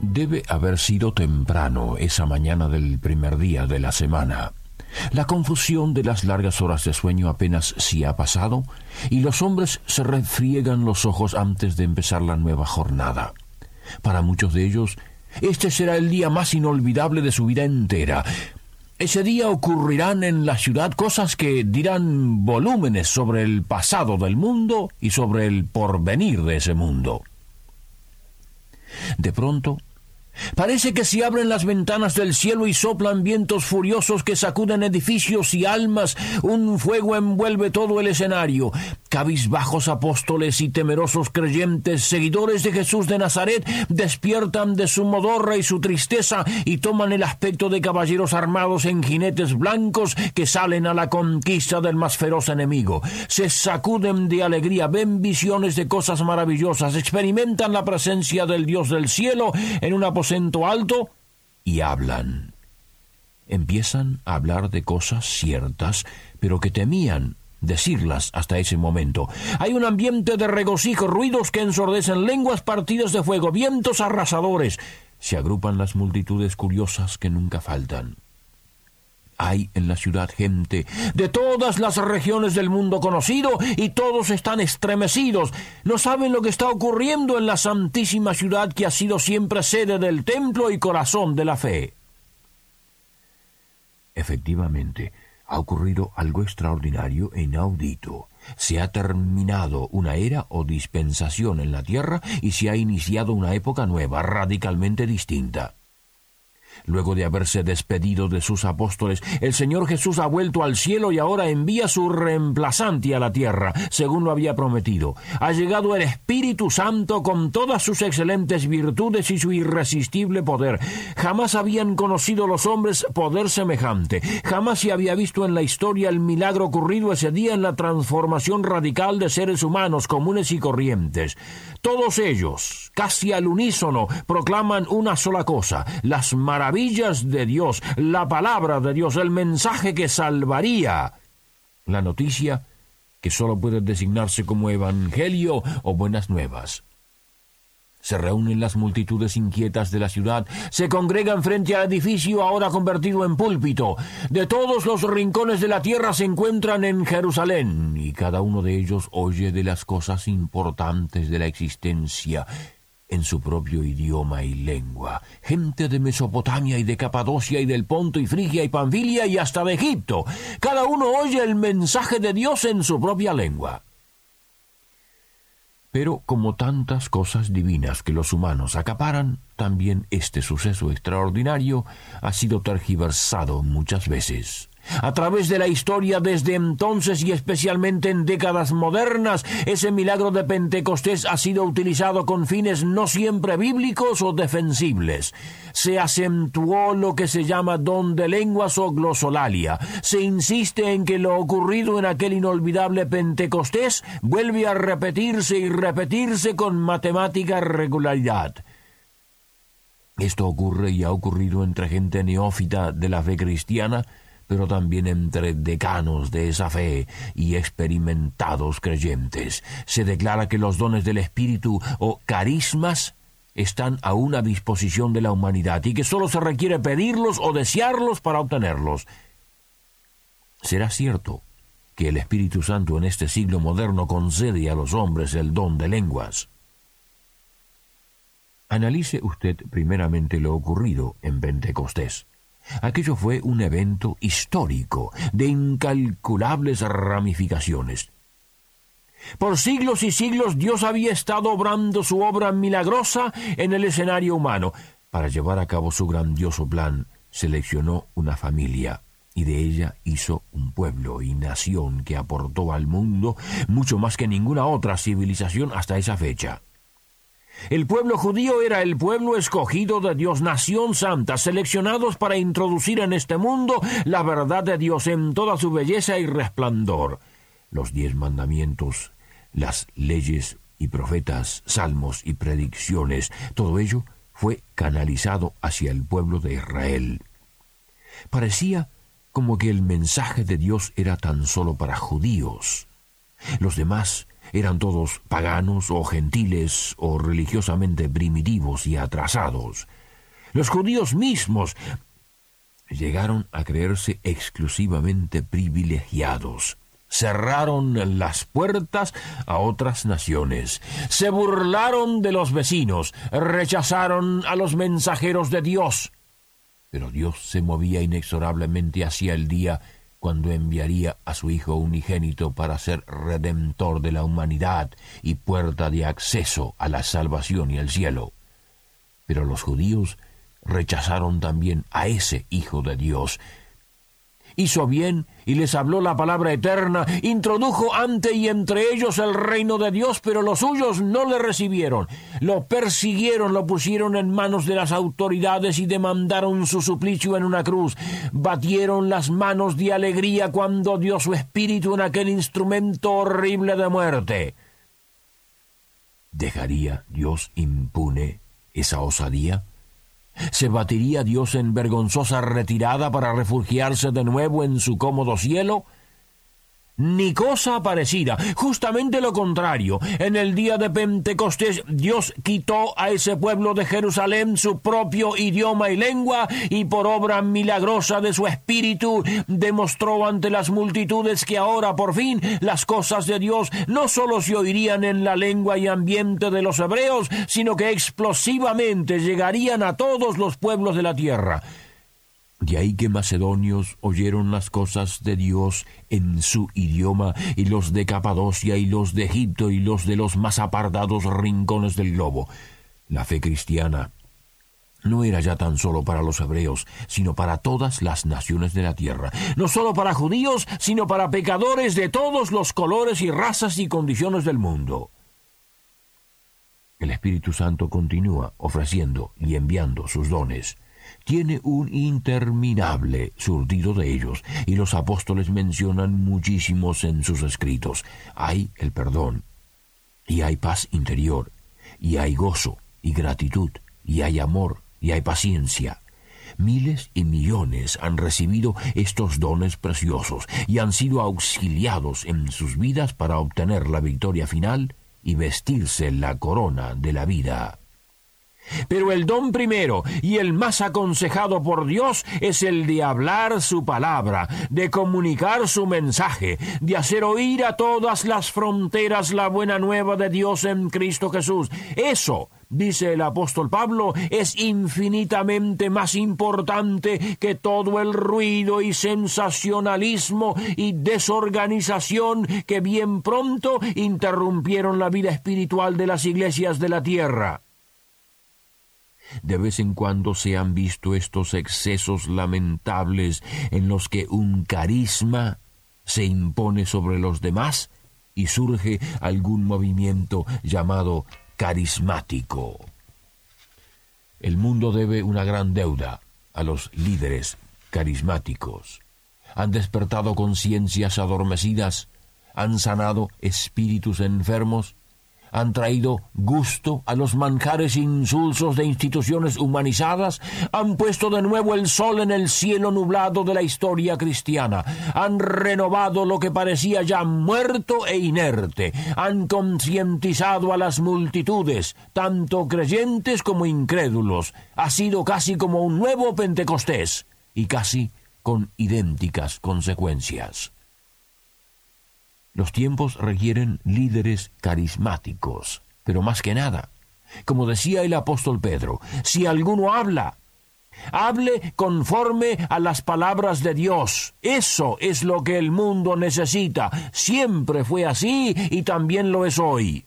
Debe haber sido temprano esa mañana del primer día de la semana. La confusión de las largas horas de sueño apenas si ha pasado y los hombres se refriegan los ojos antes de empezar la nueva jornada. Para muchos de ellos, este será el día más inolvidable de su vida entera. Ese día ocurrirán en la ciudad cosas que dirán volúmenes sobre el pasado del mundo y sobre el porvenir de ese mundo. De pronto, Parece que se abren las ventanas del cielo y soplan vientos furiosos que sacuden edificios y almas. Un fuego envuelve todo el escenario. Cabizbajos apóstoles y temerosos creyentes, seguidores de Jesús de Nazaret, despiertan de su modorra y su tristeza y toman el aspecto de caballeros armados en jinetes blancos que salen a la conquista del más feroz enemigo. Se sacuden de alegría, ven visiones de cosas maravillosas, experimentan la presencia del Dios del cielo en una alto y hablan. Empiezan a hablar de cosas ciertas, pero que temían decirlas hasta ese momento. Hay un ambiente de regocijo, ruidos que ensordecen, lenguas partidas de fuego, vientos arrasadores. Se agrupan las multitudes curiosas que nunca faltan. Hay en la ciudad gente de todas las regiones del mundo conocido y todos están estremecidos. No saben lo que está ocurriendo en la santísima ciudad que ha sido siempre sede del templo y corazón de la fe. Efectivamente, ha ocurrido algo extraordinario e inaudito. Se ha terminado una era o dispensación en la tierra y se ha iniciado una época nueva, radicalmente distinta. Luego de haberse despedido de sus apóstoles, el Señor Jesús ha vuelto al cielo y ahora envía su reemplazante a la tierra, según lo había prometido. Ha llegado el Espíritu Santo con todas sus excelentes virtudes y su irresistible poder. Jamás habían conocido los hombres poder semejante. Jamás se había visto en la historia el milagro ocurrido ese día en la transformación radical de seres humanos comunes y corrientes. Todos ellos, casi al unísono, proclaman una sola cosa, las maravillas de Dios, la palabra de Dios, el mensaje que salvaría. La noticia que sólo puede designarse como evangelio o buenas nuevas. Se reúnen las multitudes inquietas de la ciudad, se congregan frente al edificio ahora convertido en púlpito. De todos los rincones de la tierra se encuentran en Jerusalén, y cada uno de ellos oye de las cosas importantes de la existencia en su propio idioma y lengua. Gente de Mesopotamia y de Capadocia y del Ponto y Frigia y Panfilia y hasta de Egipto. Cada uno oye el mensaje de Dios en su propia lengua. Pero como tantas cosas divinas que los humanos acaparan, también este suceso extraordinario ha sido tergiversado muchas veces. A través de la historia desde entonces y especialmente en décadas modernas, ese milagro de Pentecostés ha sido utilizado con fines no siempre bíblicos o defensibles. Se acentuó lo que se llama don de lenguas o glosolalia. Se insiste en que lo ocurrido en aquel inolvidable Pentecostés vuelve a repetirse y repetirse con matemática regularidad. Esto ocurre y ha ocurrido entre gente neófita de la fe cristiana, pero también entre decanos de esa fe y experimentados creyentes. Se declara que los dones del Espíritu o carismas están a una disposición de la humanidad y que sólo se requiere pedirlos o desearlos para obtenerlos. ¿Será cierto que el Espíritu Santo en este siglo moderno concede a los hombres el don de lenguas? Analice usted primeramente lo ocurrido en Pentecostés. Aquello fue un evento histórico de incalculables ramificaciones. Por siglos y siglos Dios había estado obrando su obra milagrosa en el escenario humano. Para llevar a cabo su grandioso plan, seleccionó una familia y de ella hizo un pueblo y nación que aportó al mundo mucho más que ninguna otra civilización hasta esa fecha. El pueblo judío era el pueblo escogido de Dios, nación santa, seleccionados para introducir en este mundo la verdad de Dios en toda su belleza y resplandor. Los diez mandamientos, las leyes y profetas, salmos y predicciones, todo ello fue canalizado hacia el pueblo de Israel. Parecía como que el mensaje de Dios era tan solo para judíos. Los demás eran todos paganos o gentiles o religiosamente primitivos y atrasados. Los judíos mismos llegaron a creerse exclusivamente privilegiados. Cerraron las puertas a otras naciones, se burlaron de los vecinos, rechazaron a los mensajeros de Dios. Pero Dios se movía inexorablemente hacia el día cuando enviaría a su Hijo unigénito para ser redentor de la humanidad y puerta de acceso a la salvación y el cielo. Pero los judíos rechazaron también a ese Hijo de Dios hizo bien y les habló la palabra eterna, introdujo ante y entre ellos el reino de Dios, pero los suyos no le recibieron. Lo persiguieron, lo pusieron en manos de las autoridades y demandaron su suplicio en una cruz. Batieron las manos de alegría cuando dio su espíritu en aquel instrumento horrible de muerte. ¿Dejaría Dios impune esa osadía? ¿Se batiría Dios en vergonzosa retirada para refugiarse de nuevo en su cómodo cielo? Ni cosa parecida, justamente lo contrario. En el día de Pentecostés Dios quitó a ese pueblo de Jerusalén su propio idioma y lengua y por obra milagrosa de su espíritu demostró ante las multitudes que ahora por fin las cosas de Dios no sólo se oirían en la lengua y ambiente de los hebreos, sino que explosivamente llegarían a todos los pueblos de la tierra. De ahí que macedonios oyeron las cosas de Dios en su idioma, y los de Capadocia y los de Egipto y los de los más apartados rincones del globo. La fe cristiana no era ya tan solo para los hebreos, sino para todas las naciones de la tierra, no solo para judíos, sino para pecadores de todos los colores y razas y condiciones del mundo. El Espíritu Santo continúa ofreciendo y enviando sus dones tiene un interminable surtido de ellos, y los apóstoles mencionan muchísimos en sus escritos. Hay el perdón, y hay paz interior, y hay gozo, y gratitud, y hay amor, y hay paciencia. Miles y millones han recibido estos dones preciosos y han sido auxiliados en sus vidas para obtener la victoria final y vestirse la corona de la vida. Pero el don primero y el más aconsejado por Dios es el de hablar su palabra, de comunicar su mensaje, de hacer oír a todas las fronteras la buena nueva de Dios en Cristo Jesús. Eso, dice el apóstol Pablo, es infinitamente más importante que todo el ruido y sensacionalismo y desorganización que bien pronto interrumpieron la vida espiritual de las iglesias de la tierra. De vez en cuando se han visto estos excesos lamentables en los que un carisma se impone sobre los demás y surge algún movimiento llamado carismático. El mundo debe una gran deuda a los líderes carismáticos. Han despertado conciencias adormecidas, han sanado espíritus enfermos, han traído gusto a los manjares insulsos de instituciones humanizadas, han puesto de nuevo el sol en el cielo nublado de la historia cristiana, han renovado lo que parecía ya muerto e inerte, han concientizado a las multitudes, tanto creyentes como incrédulos, ha sido casi como un nuevo Pentecostés, y casi con idénticas consecuencias. Los tiempos requieren líderes carismáticos, pero más que nada, como decía el apóstol Pedro, si alguno habla, hable conforme a las palabras de Dios. Eso es lo que el mundo necesita. Siempre fue así y también lo es hoy.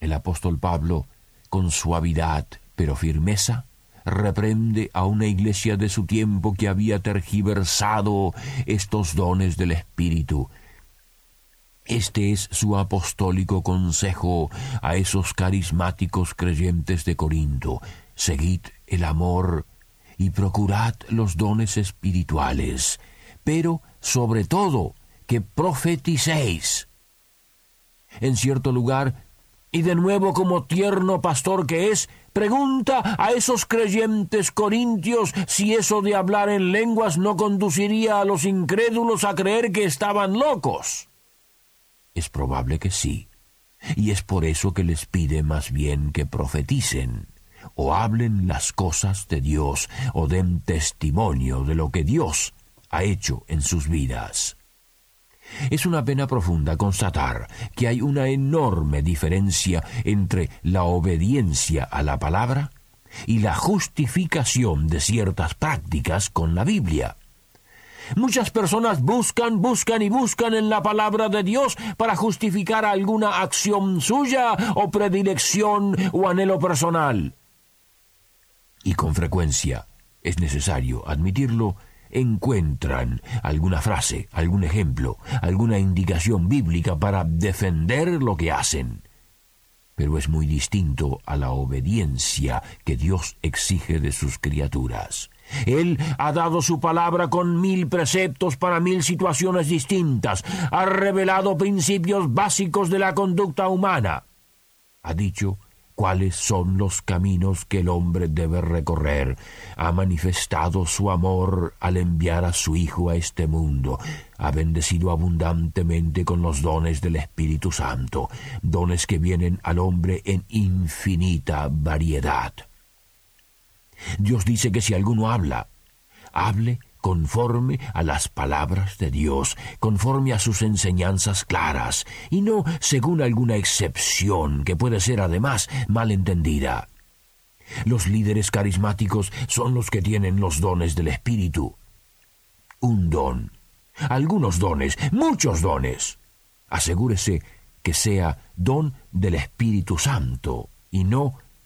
El apóstol Pablo, con suavidad pero firmeza, reprende a una iglesia de su tiempo que había tergiversado estos dones del Espíritu Este es su apostólico consejo a esos carismáticos creyentes de Corinto. Seguid el amor y procurad los dones espirituales, pero sobre todo que profeticéis. En cierto lugar, y de nuevo como tierno pastor que es, pregunta a esos creyentes corintios si eso de hablar en lenguas no conduciría a los incrédulos a creer que estaban locos. Es probable que sí, y es por eso que les pide más bien que profeticen, o hablen las cosas de Dios, o den testimonio de lo que Dios ha hecho en sus vidas. Es una pena profunda constatar que hay una enorme diferencia entre la obediencia a la palabra y la justificación de ciertas prácticas con la Biblia. Muchas personas buscan, buscan y buscan en la palabra de Dios para justificar alguna acción suya o predilección o anhelo personal. Y con frecuencia, es necesario admitirlo, encuentran alguna frase, algún ejemplo, alguna indicación bíblica para defender lo que hacen. Pero es muy distinto a la obediencia que Dios exige de sus criaturas. Él ha dado su palabra con mil preceptos para mil situaciones distintas, ha revelado principios básicos de la conducta humana. Ha dicho cuáles son los caminos que el hombre debe recorrer. Ha manifestado su amor al enviar a su Hijo a este mundo. Ha bendecido abundantemente con los dones del Espíritu Santo, dones que vienen al hombre en infinita variedad. Dios dice que si alguno habla, hable conforme a las palabras de Dios, conforme a sus enseñanzas claras, y no según alguna excepción que puede ser además mal entendida. Los líderes carismáticos son los que tienen los dones del Espíritu. Un don, algunos dones, muchos dones. Asegúrese que sea don del Espíritu Santo y no